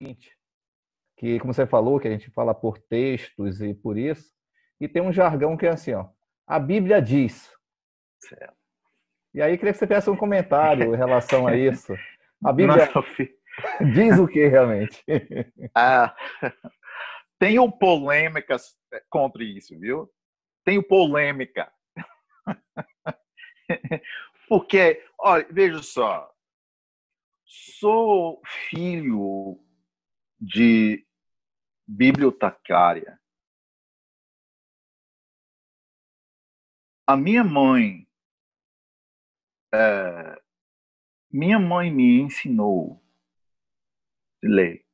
seguinte, que como você falou, que a gente fala por textos e por isso, e tem um jargão que é assim, ó, a Bíblia diz. Certo. E aí queria que você fizesse um comentário em relação a isso. A Bíblia Não, diz o que realmente? Ah, tenho polêmicas contra isso, viu? Tenho polêmica. Porque, olha, veja só, sou filho de bibliotecária. A minha mãe, é, minha mãe me ensinou a ler.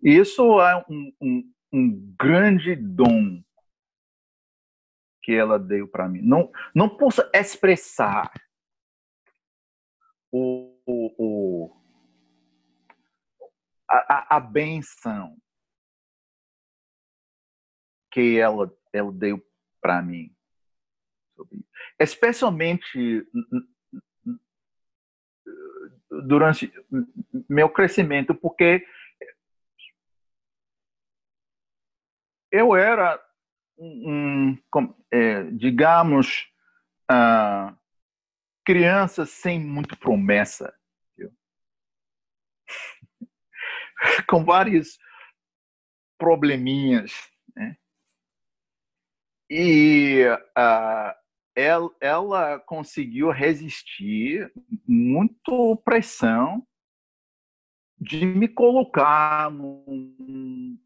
Isso é um, um, um grande dom que ela deu para mim. Não, não posso expressar o, o, o a, a, benção que ela, ela deu para mim. Especialmente durante meu crescimento, porque eu era um, é, digamos, uh, criança sem muito promessa, viu? com vários probleminhas, né? E uh, ela, ela conseguiu resistir muito pressão de me colocar num,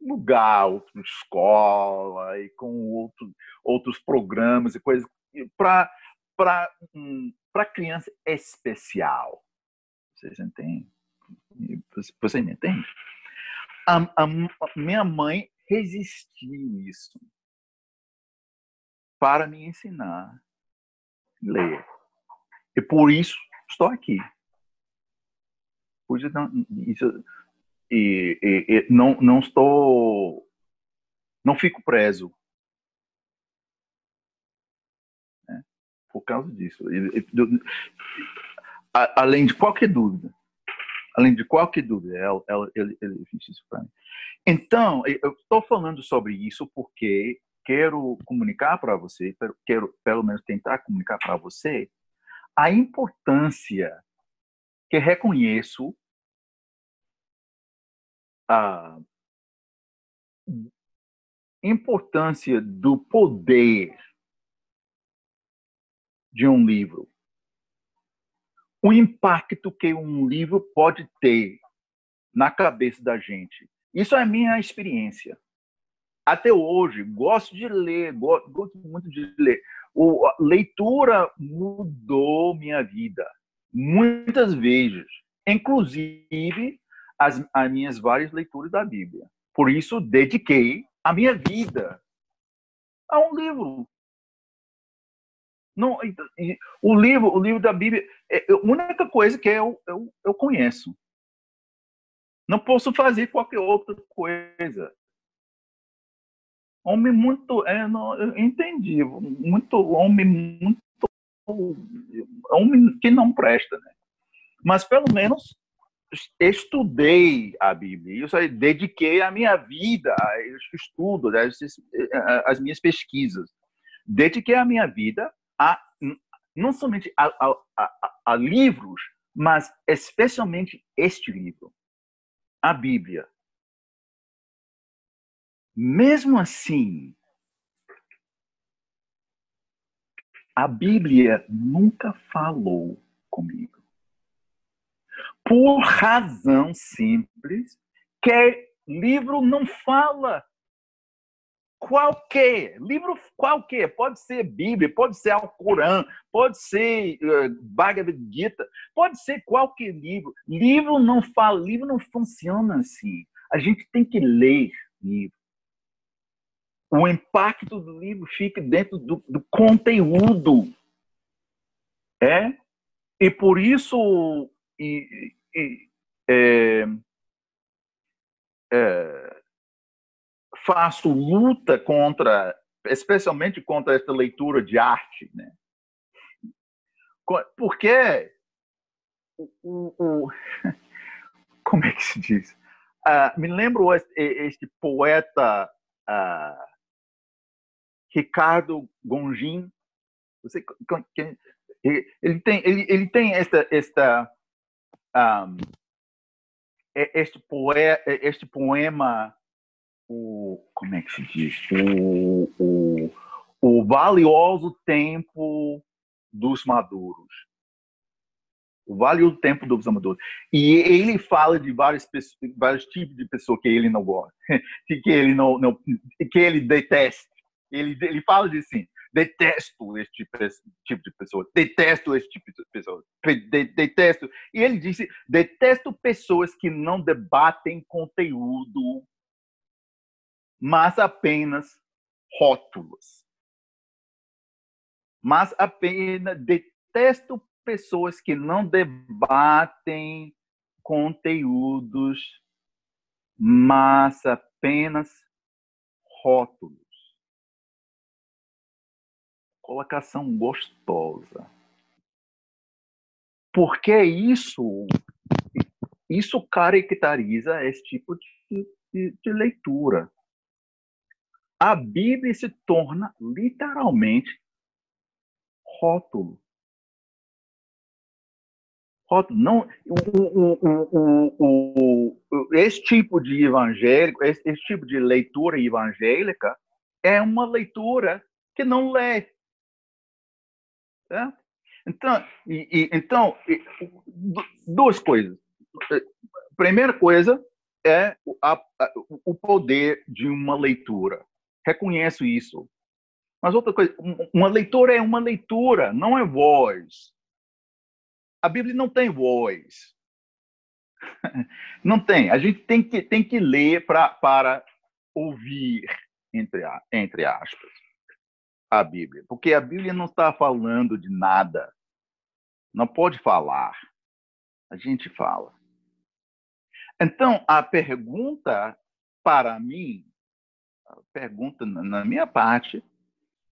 lugar, outra escola e com outro, outros programas e coisas para para hum, criança especial. Vocês entendem? Você me entende? A, a, minha mãe resistiu isso para me ensinar a ler. E por isso estou aqui. Por isso, não, isso e, e, e, não, não estou. Não fico preso. Né? Por causa disso. além de qualquer dúvida. Além de qualquer dúvida, ela, ela, ele, ele fez isso para mim. Então, eu estou falando sobre isso porque quero comunicar para você, quero pelo menos tentar comunicar para você a importância que reconheço a importância do poder de um livro. O impacto que um livro pode ter na cabeça da gente. Isso é minha experiência. Até hoje, gosto de ler, gosto muito de ler. O, a leitura mudou minha vida muitas vezes, inclusive as, as minhas várias leituras da Bíblia. Por isso, dediquei a minha vida a um livro. Não, o livro, o livro da Bíblia é a única coisa que eu, eu, eu conheço. Não posso fazer qualquer outra coisa. Homem muito, é, não, eu entendi, muito homem muito homem que não presta, né? Mas pelo menos estudei a Bíblia, aí, dediquei a minha vida a estudo, as minhas pesquisas. Dediquei a minha vida a não somente a, a, a, a livros, mas especialmente este livro, a Bíblia. Mesmo assim, a Bíblia nunca falou comigo por razão simples que livro não fala. Qualquer, livro qualquer, pode ser Bíblia, pode ser Alcorão, pode ser uh, Bhagavad Gita, pode ser qualquer livro. Livro não fala, livro não funciona assim. A gente tem que ler livro. O impacto do livro fica dentro do, do conteúdo. É? E por isso, e, é, é, faço luta contra, especialmente contra essa leitura de arte, né? Porque o, o, como é que se diz? Uh, me lembro este, este poeta uh, Ricardo Gongin. Você, ele tem, ele, ele tem esta, esta um, este, poe, este poema, o, como é que se diz? O, o, o valioso tempo dos maduros. O valioso tempo dos maduros. E ele fala de vários, vários tipos de pessoas que ele não gosta, que ele não, não que ele detesta. Ele, ele fala de assim, detesto esse tipo, de pessoa, detesto esse tipo de pessoa, detesto. E ele disse, detesto pessoas que não debatem conteúdo, mas apenas rótulos. Mas apenas detesto pessoas que não debatem conteúdos, mas apenas rótulos colocação gostosa. Porque isso isso caracteriza esse tipo de, de, de leitura. A Bíblia se torna literalmente rótulo. Rótulo. Não, o, o, o, esse tipo de evangélico, esse, esse tipo de leitura evangélica é uma leitura que não lê, então, e, e, então e, duas coisas. Primeira coisa é a, a, o poder de uma leitura. Reconheço isso. Mas outra coisa, uma leitura é uma leitura, não é voz. A Bíblia não tem voz. Não tem. A gente tem que, tem que ler pra, para ouvir, entre, entre aspas a Bíblia, porque a Bíblia não está falando de nada. Não pode falar. A gente fala. Então, a pergunta para mim, pergunta na minha parte,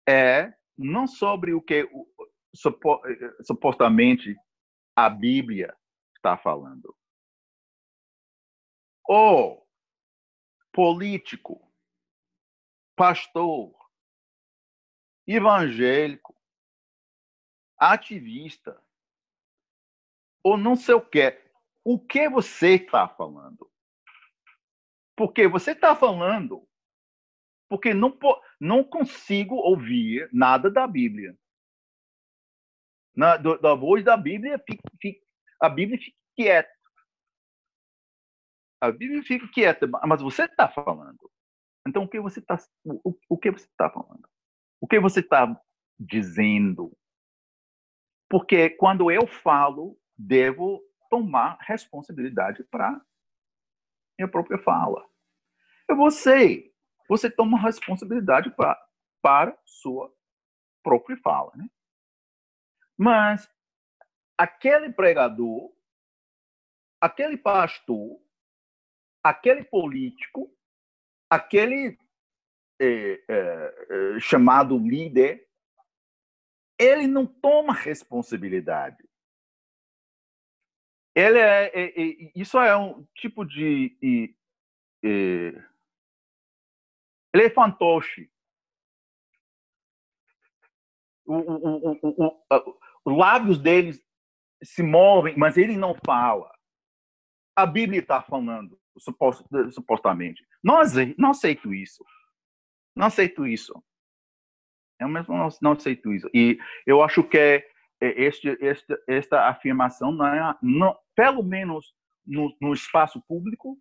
é não sobre o que supostamente a Bíblia está falando. Ou político, pastor, evangélico, ativista, ou não sei o que. O que você está falando? Porque você está falando porque não, não consigo ouvir nada da Bíblia. Na, do, da voz da Bíblia, fica, fica, a Bíblia fica quieta. A Bíblia fica quieta, mas você está falando. Então, o que você está o, o que você está falando? O que você está dizendo? Porque quando eu falo, devo tomar responsabilidade para minha própria fala. Eu você, você toma responsabilidade pra, para sua própria fala, né? Mas aquele pregador, aquele pastor, aquele político, aquele é, é, chamado líder, ele não toma responsabilidade. Ele é, é, é isso é um tipo de é o, os lábios dele se movem, mas ele não fala. A Bíblia está falando, supostamente. Não, não aceito isso. Não aceito isso. Eu mesmo não, não aceito isso. E eu acho que é, este, este, esta afirmação, não é, não, pelo menos no, no espaço público,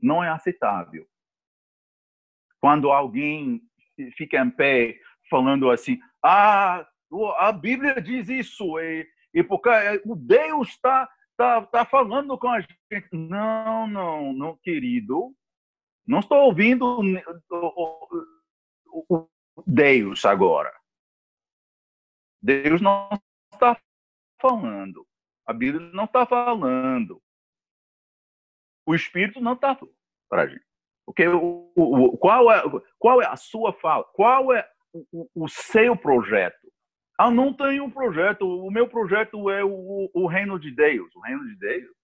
não é aceitável. Quando alguém fica em pé falando assim, ah, a Bíblia diz isso, e, e porque o Deus está tá, tá falando com a gente. Não, não, não, querido. Não estou ouvindo o Deus agora. Deus não está falando. A Bíblia não está falando. O Espírito não está para a gente. Porque o, o, qual, é, qual é a sua fala? Qual é o, o seu projeto? Ah, não tenho um projeto. O meu projeto é o, o reino de Deus. O reino de Deus?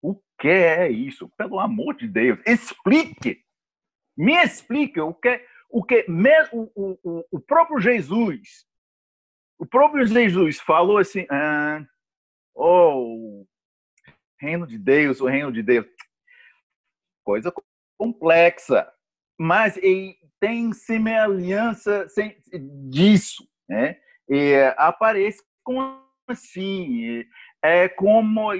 O que é isso? Pelo amor de Deus, explique. Me explique o que o que o, o, o próprio Jesus, o próprio Jesus falou assim, ah, oh, reino de Deus, o reino de Deus, coisa complexa, mas tem semelhança disso, né? E aparece como assim, é como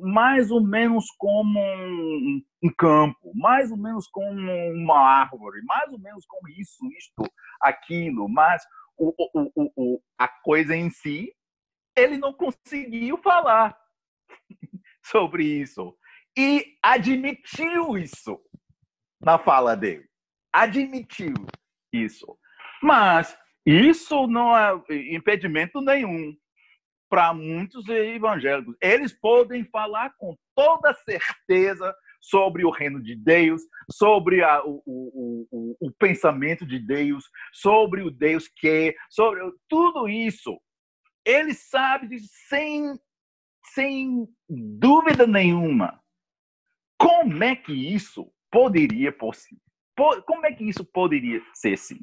mais ou menos como um, campo, mais ou menos como uma árvore, mais ou menos como isso, isto, aquilo, mas o, o, o, a coisa em si, ele não conseguiu falar sobre isso e admitiu isso na fala dele, admitiu isso, mas isso não é impedimento nenhum para muitos evangélicos. Eles podem falar com toda certeza sobre o reino de Deus, sobre a, o, o, o, o, pensamento de Deus, sobre o Deus que é, sobre tudo isso. Ele sabe sem, sem dúvida nenhuma como é que isso poderia. Como é que isso poderia ser assim?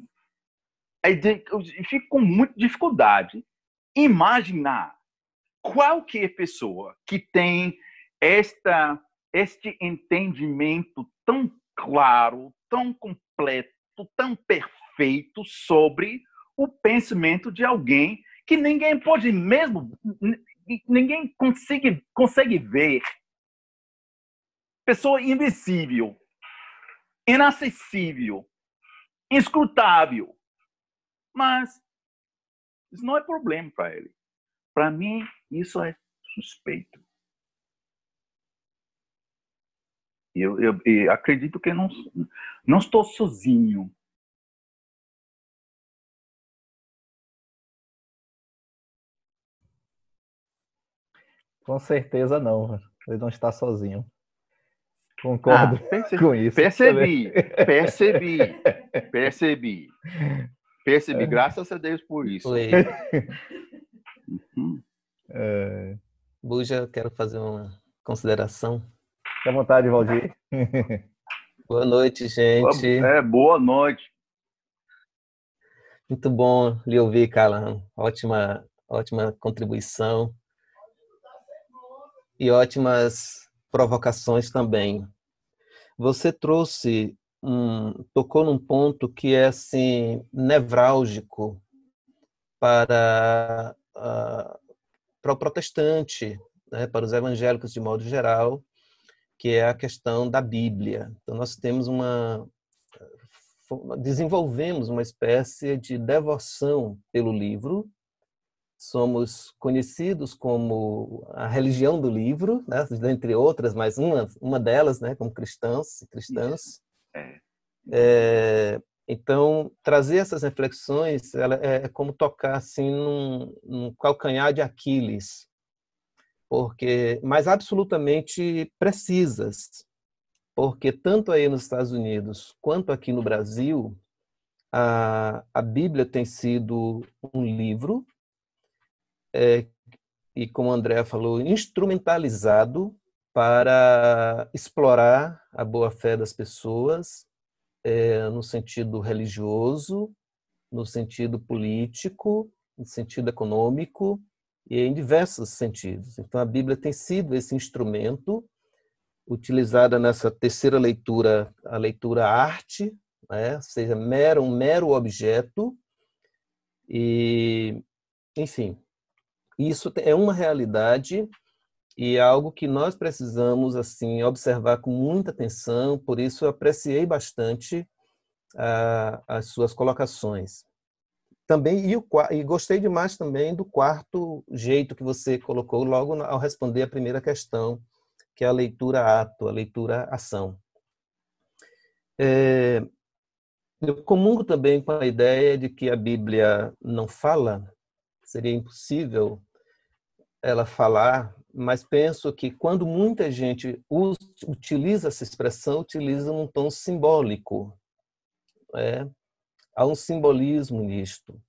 Eu fico com muita dificuldade imaginar qualquer pessoa que tem esta, este entendimento tão claro, tão completo, tão perfeito sobre o pensamento de alguém que ninguém pode mesmo, ninguém consegue, consegue ver. Pessoa invisível, inacessível, inscrutável. Mas isso não é problema para ele. Para mim, isso é suspeito. Eu, eu, eu acredito que não, não estou sozinho. Com certeza não. Ele não está sozinho. Concordo ah, percebi, com isso. Percebi, percebi, percebi. Percebi, graças a Deus por isso. Uhum. É... Buja, quero fazer uma consideração. Fique à vontade, Valdir. boa noite, gente. É, boa noite. Muito bom lhe ouvir, Calan. Ótima, ótima contribuição. E ótimas provocações também. Você trouxe um, tocou num ponto que é assim nevrálgico para uh, para o protestante, né, para os evangélicos de modo geral, que é a questão da Bíblia. Então nós temos uma desenvolvemos uma espécie de devoção pelo livro. Somos conhecidos como a religião do livro, né, dentre outras, mas uma, uma delas, né, como cristãos e cristãs. É. É, então, trazer essas reflexões é, é como tocar assim num, num calcanhar de Aquiles, porque mas absolutamente precisas, porque tanto aí nos Estados Unidos quanto aqui no Brasil a, a Bíblia tem sido um livro é, e como o André falou instrumentalizado para explorar a boa fé das pessoas é, no sentido religioso, no sentido político, no sentido econômico e em diversos sentidos. Então a Bíblia tem sido esse instrumento utilizada nessa terceira leitura, a leitura arte, né? ou seja, mero, um mero objeto e, enfim, isso é uma realidade e é algo que nós precisamos assim observar com muita atenção. Por isso eu apreciei bastante uh, as suas colocações. Também e, o, e gostei demais também do quarto jeito que você colocou logo ao responder a primeira questão, que é a leitura ato, a leitura ação. É, eu comungo também com a ideia de que a Bíblia não fala, seria impossível ela falar mas penso que quando muita gente usa, utiliza essa expressão, utiliza num tom simbólico. É, Há um simbolismo nisto.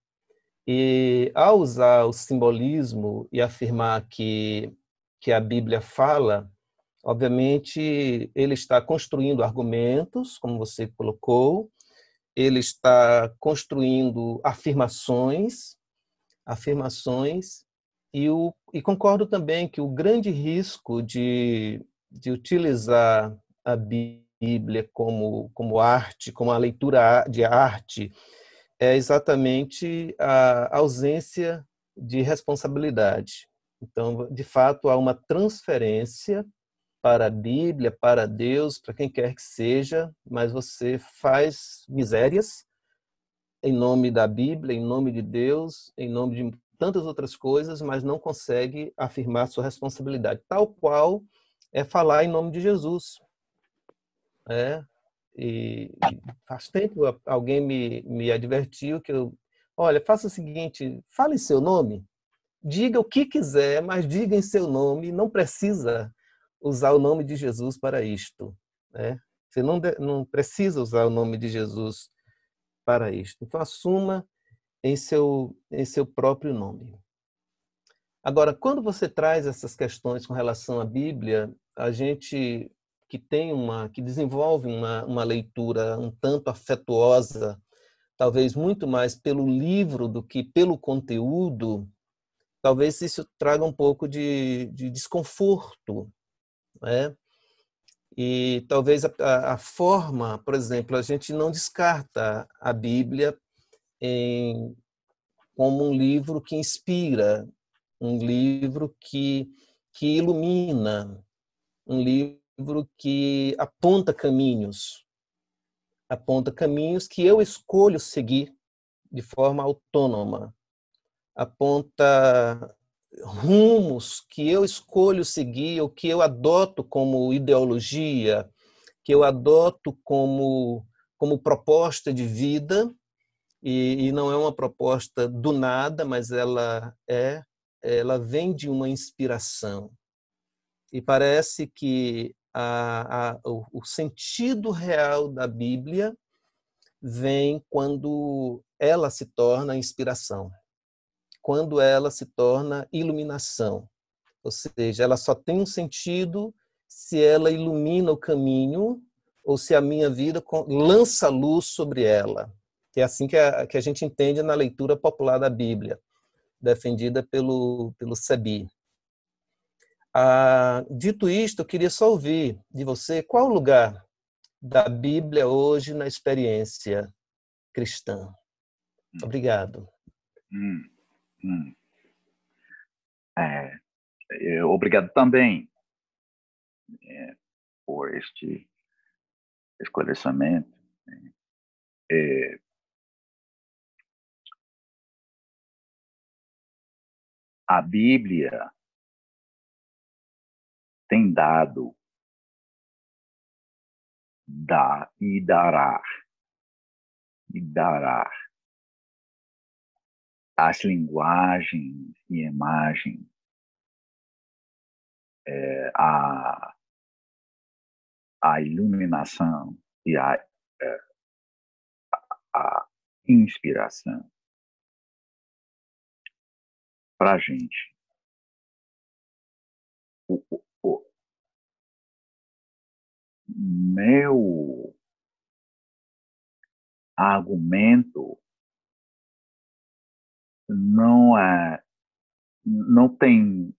E ao usar o simbolismo e afirmar que, que a Bíblia fala, obviamente ele está construindo argumentos, como você colocou, ele está construindo afirmações, afirmações, e, o, e concordo também que o grande risco de, de utilizar a Bíblia como, como arte, como a leitura de arte, é exatamente a ausência de responsabilidade. Então, de fato, há uma transferência para a Bíblia, para Deus, para quem quer que seja, mas você faz misérias em nome da Bíblia, em nome de Deus, em nome de tantas outras coisas, mas não consegue afirmar sua responsabilidade, tal qual é falar em nome de Jesus. É, e faz tempo alguém me, me advertiu que eu, olha, faça o seguinte, fale em seu nome, diga o que quiser, mas diga em seu nome, não precisa usar o nome de Jesus para isto. Né? Você não, não precisa usar o nome de Jesus para isto. Então, assuma em seu, em seu próprio nome. Agora, quando você traz essas questões com relação à Bíblia, a gente que tem uma, que desenvolve uma, uma leitura um tanto afetuosa, talvez muito mais pelo livro do que pelo conteúdo, talvez isso traga um pouco de, de desconforto né? E talvez a, a, forma, por exemplo, a gente não descarta a Bíblia em, como um livro que inspira, um livro que, que ilumina, um livro que aponta caminhos, aponta caminhos que eu escolho seguir de forma autônoma, aponta rumos que eu escolho seguir, ou que eu adoto como ideologia, que eu adoto como, como proposta de vida, e, e não é uma proposta do nada, mas ela é, ela vem de uma inspiração. E parece que a, a, o, o sentido real da Bíblia vem quando ela se torna inspiração quando ela se torna iluminação. Ou seja, ela só tem um sentido se ela ilumina o caminho ou se a minha vida lança luz sobre ela. Que é assim que a, que a gente entende na leitura popular da Bíblia, defendida pelo, pelo Sebi. Ah, dito isto, eu queria só ouvir de você qual o lugar da Bíblia hoje na experiência cristã. Hum. Obrigado. Hum. Hum. É, é, obrigado também é, por este esclarecimento. Né? É, a Bíblia tem dado, dá e dará, e dará as linguagens e imagens, é, a, a iluminação e a, é, a inspiração para a gente. O, o, o meu argumento não é, não tem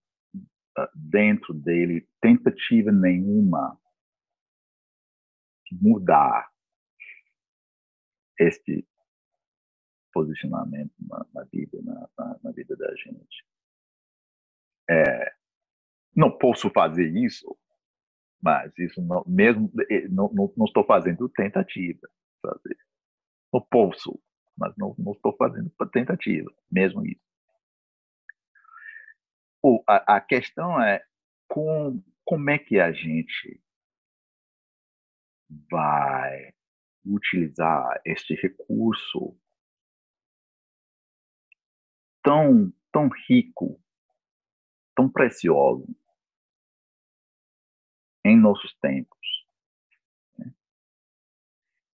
ah, dentro dele tentativa nenhuma de mudar este posicionamento na, na vida na, na, na, vida da gente. É, não posso fazer isso, mas isso não, mesmo eh, não, não, não estou fazendo tentativa fazer. Não posso mas não, não estou fazendo tentativa, mesmo isso. O, a, a questão é com, como é que a gente vai utilizar este recurso tão, tão rico, tão precioso em nossos tempos. Né?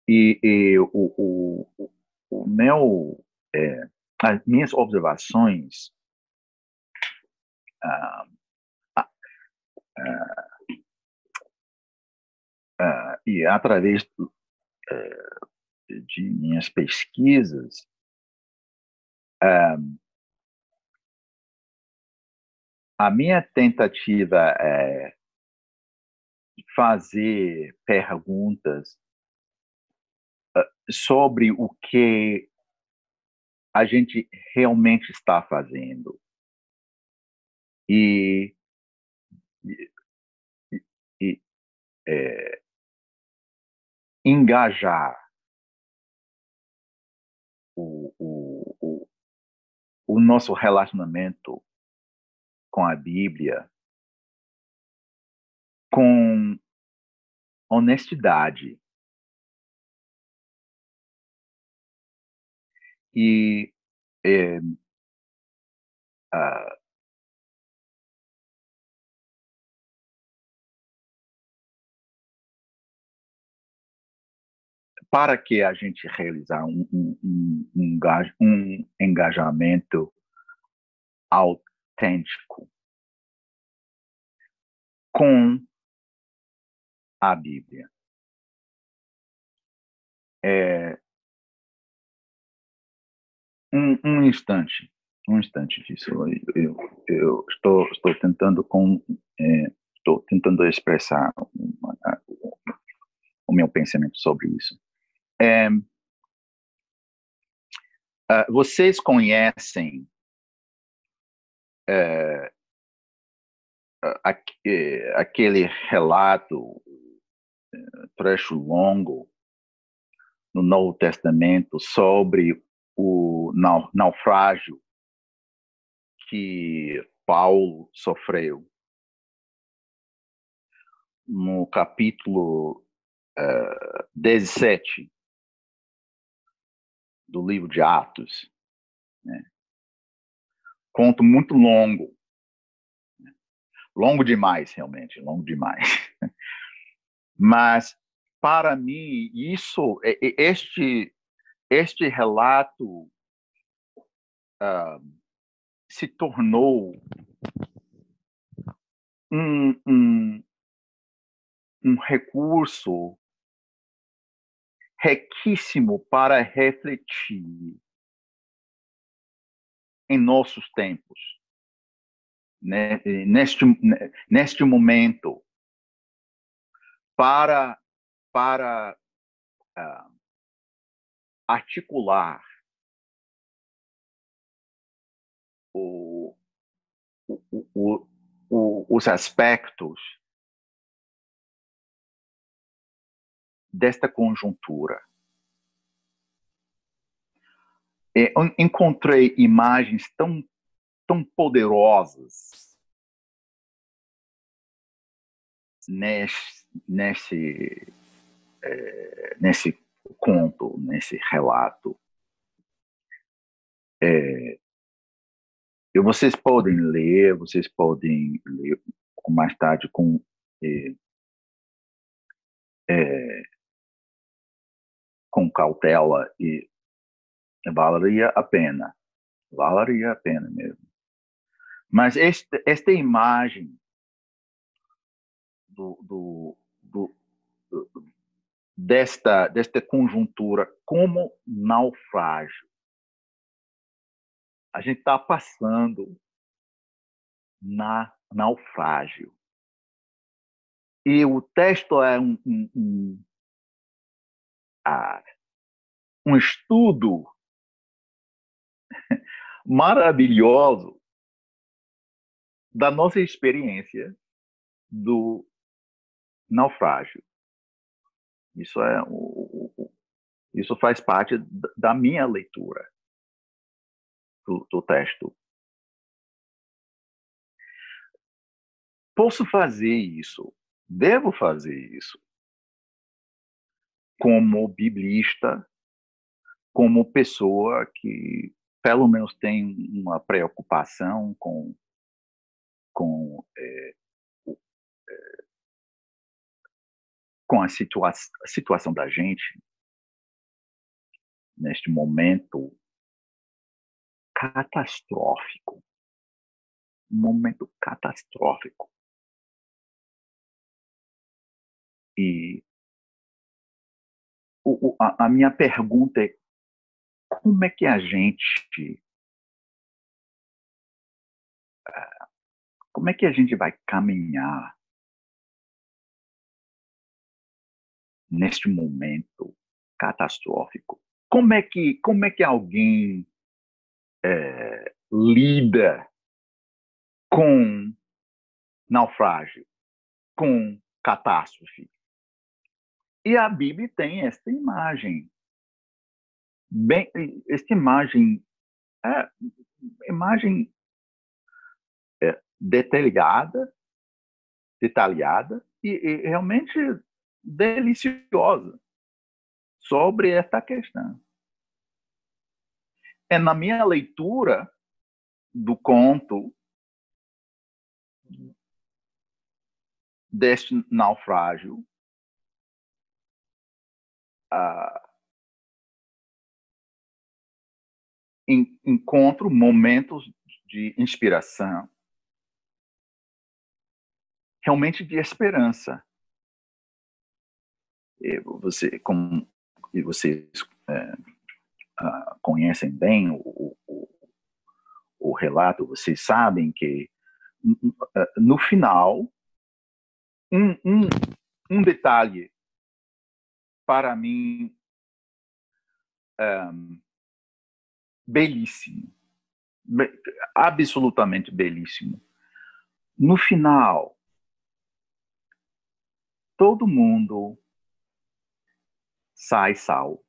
E, e o, o, o meu, é, as minhas observações ah, ah, ah, e através é, de minhas pesquisas, a minha tentativa é fazer perguntas sobre o que a gente realmente está fazendo. E, e, e é, engajar o, o, o, o nosso relacionamento com a Bíblia com honestidade. E é, para que a gente realizar um, um, um, um engajamento autêntico com a Bíblia. É, um, um instante, um instante disso. Eu, eu, estou, estou tentando com, é, estou tentando expressar uma, o meu pensamento sobre isso. É, uh, vocês conhecem é, aquele relato, é, trecho longo no Novo Testamento sobre o naufrágio que Paulo sofreu. No capítulo uh, 17 do livro de Atos. Né? Conto muito longo. Longo demais, realmente, longo demais. Mas, para mim, isso, este este relato uh, se tornou um, um, um recurso riquíssimo para refletir em nossos tempos, né? neste, neste momento, para, para uh, articular o, o, o, os aspectos desta conjuntura. Encontrei imagens tão, tão poderosas nesse, nesse, é, nesse conto, nesse relato. É, e vocês podem ler, vocês podem ler mais tarde com é, é, com cautela e valeria a pena, valeria a pena mesmo. Mas este, esta imagem do, do, do, do desta, desta conjuntura como naufrágio. A gente está passando na naufrágio. E o texto é um, um, um, ah, um estudo maravilhoso da nossa experiência do naufrágio. Isso é isso faz parte da minha leitura do, do texto. Posso fazer isso, devo fazer isso, como biblista, como pessoa que pelo menos tem uma preocupação com, com é, com a, situa a situação da gente, neste momento catastrófico. Momento catastrófico. E o, a, a minha pergunta é como é que a gente ah, como é que a gente vai caminhar neste momento catastrófico? Como é que como é que alguém é, lida com naufrágio, com catástrofe? E a Bíblia tem esta imagem. Bem, esta imagem é imagem é, detalhada, detalhada e, e realmente deliciosa sobre esta questão. É na minha leitura do conto deste naufrágio uh, encontro momentos de inspiração, realmente de esperança. E você, como e vocês é, uh, conhecem bem o, o, o, relato, vocês sabem que no final um, um, um detalhe para mim, um, belíssimo. Be absolutamente belíssimo. No final, todo mundo sai sal.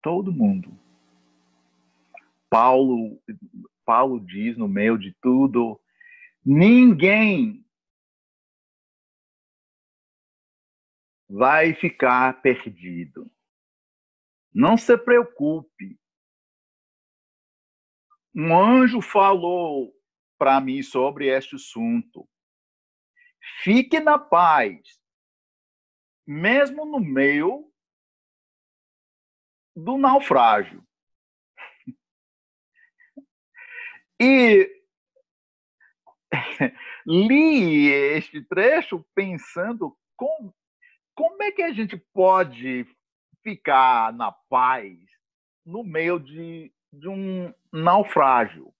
Todo mundo. Paulo, Paulo diz no meio de tudo, ninguém vai ficar perdido. Não se preocupe. Um anjo falou para mim sobre este assunto. Fique na paz, mesmo no meio do naufrágio. E li este trecho pensando como como é que a gente pode ficar na paz no meio de, de um naufrágio?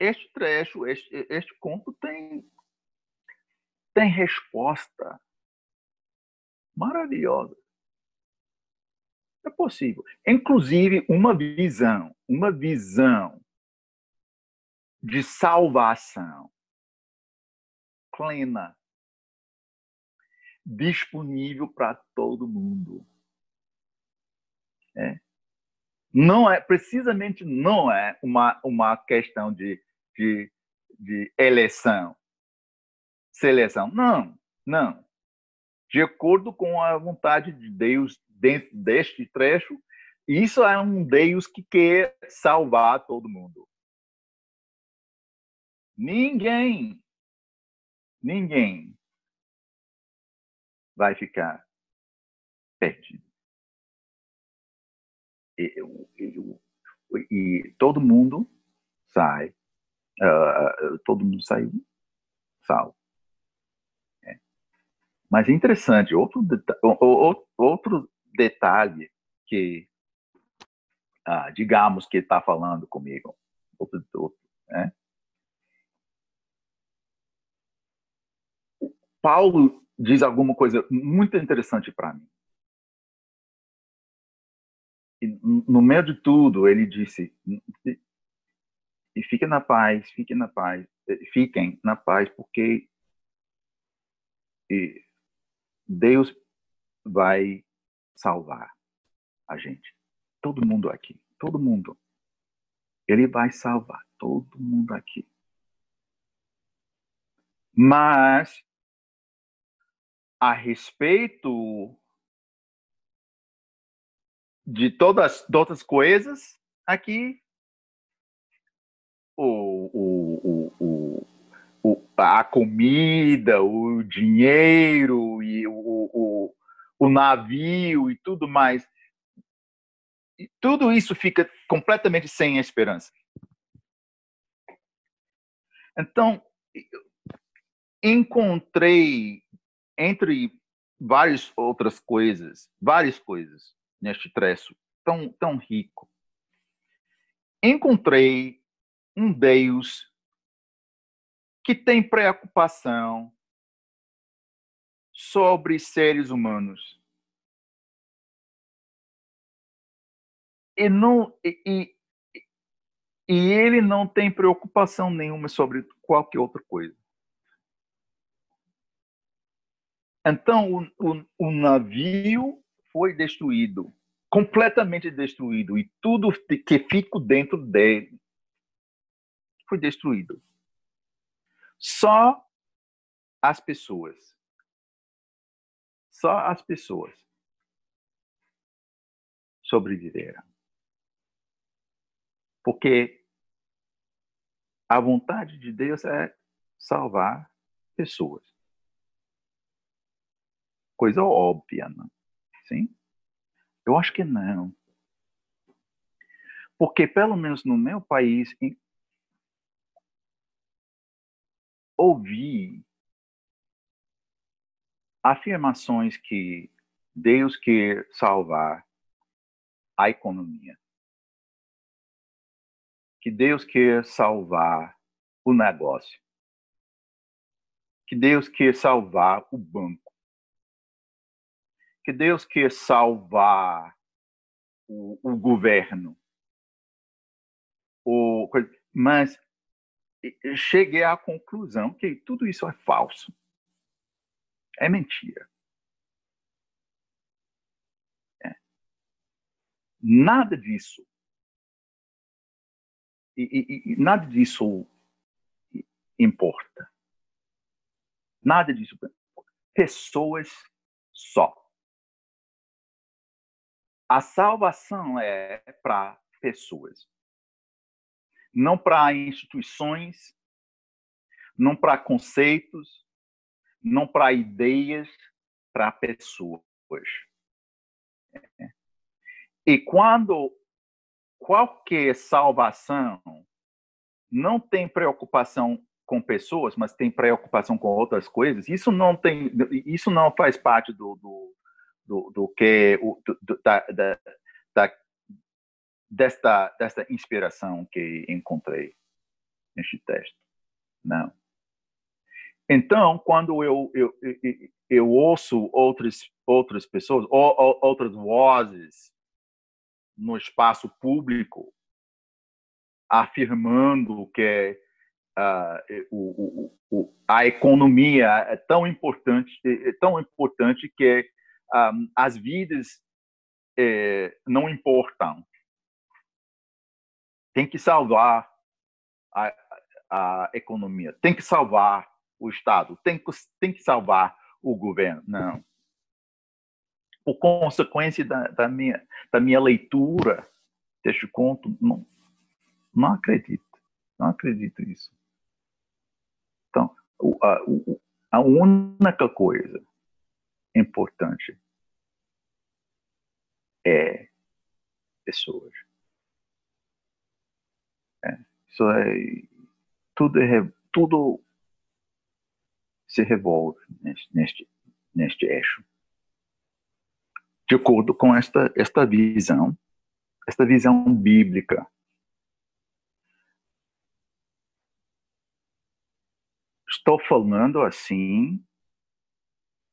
Este trecho, este, este conto tem, tem resposta maravilhosa. É possível. Inclusive, uma visão, uma visão de salvação plena disponível para todo mundo. É. Não é, precisamente não é uma, uma questão de, de, de eleição, seleção. Não, não. De acordo com a vontade de Deus dentro deste trecho, isso é um Deus que quer salvar todo mundo. Ninguém, ninguém vai ficar perdido. E, e, todo mundo sai, uh, todo mundo saiu salvo. É. Mas é interessante, outro, outro detalhe que, ah, digamos que está falando comigo, outro, outro, né? Paulo diz alguma coisa muito interessante para mim. E, no meio de tudo, ele disse: e fiquem na paz, fiquem na paz, fiquem na paz, porque Deus vai salvar a gente. Todo mundo aqui, todo mundo. Ele vai salvar todo mundo aqui. Mas a respeito de todas, as outras coisas, aqui o, o, o, o, a comida, o dinheiro e o, o, o navio e tudo mais. E tudo isso fica completamente sem esperança. Então, encontrei entre várias outras coisas, várias coisas neste trecho tão tão rico. Encontrei um Deus que tem preocupação sobre seres humanos. E, não, e, e, e ele não tem preocupação nenhuma sobre qualquer outra coisa. Então, o, o, o navio foi destruído, completamente destruído, e tudo que fica dentro dele foi destruído. Só as pessoas. Só as pessoas sobreviveram. Porque a vontade de Deus é salvar pessoas. Coisa óbvia, não? Sim? Eu acho que não. Porque, pelo menos no meu país, ouvi afirmações que Deus quer salvar a economia, que Deus quer salvar o negócio, que Deus quer salvar o banco, que Deus quer salvar o, o governo. O, mas cheguei à conclusão que tudo isso é falso. É mentira. É. Nada disso. E, e, e, nada disso importa. Nada disso. Pessoas só. A salvação é para pessoas não para instituições, não para conceitos, não para ideias, para pessoas. E quando qualquer salvação não tem preocupação com pessoas, mas tem preocupação com outras coisas, isso não tem, isso não faz parte do, do, do, do que do, da, da, da desta, desta inspiração que encontrei neste texto. Não. Então, quando eu, eu, eu, eu ouço outras, outras pessoas, ou, ou, outras vozes no espaço público afirmando que uh, o, o, a economia é tão importante, é tão importante que um, ah, as vidas eh, não importam tem que salvar a, a economia, tem que salvar o Estado, tem que, tem que salvar o governo. Não. Por consequência da, da, minha, da minha leitura deste conto, não, não acredito. Não acredito nisso. Então, a, a única coisa importante é pessoas. Isso é tudo é tudo se revolve neste, neste, neste eixo. De acordo com esta, esta visão, esta visão bíblica. Estou falando assim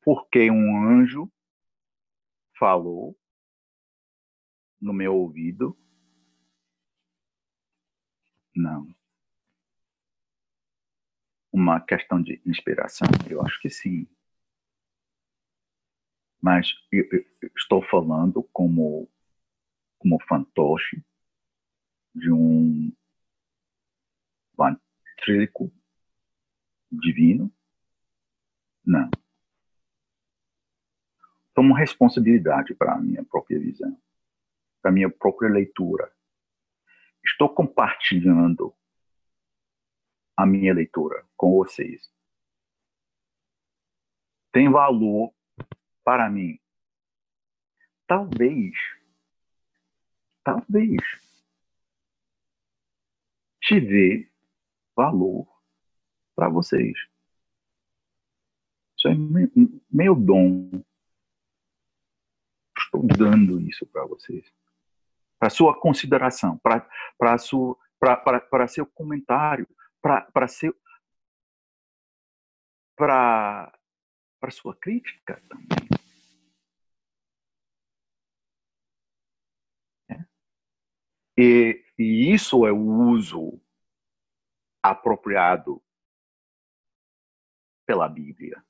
porque um anjo falou no meu ouvido não. Uma questão de inspiração? Eu acho que sim. Mas eu, eu estou falando como, como fantoche de um ventríloco divino? Não. Tomo responsabilidade para a minha própria visão, para a minha própria leitura estou compartilhando a minha leitura com vocês. Tem valor para mim. talvez, talvez, tiver valor para vocês. Isso é meu dom. Estou dando isso para vocês. Para sua consideração, para seu comentário, para seu para sua crítica também. É. E, e isso é o uso apropriado pela Bíblia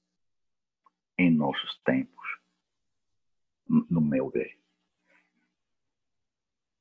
em nossos tempos, no meu ver.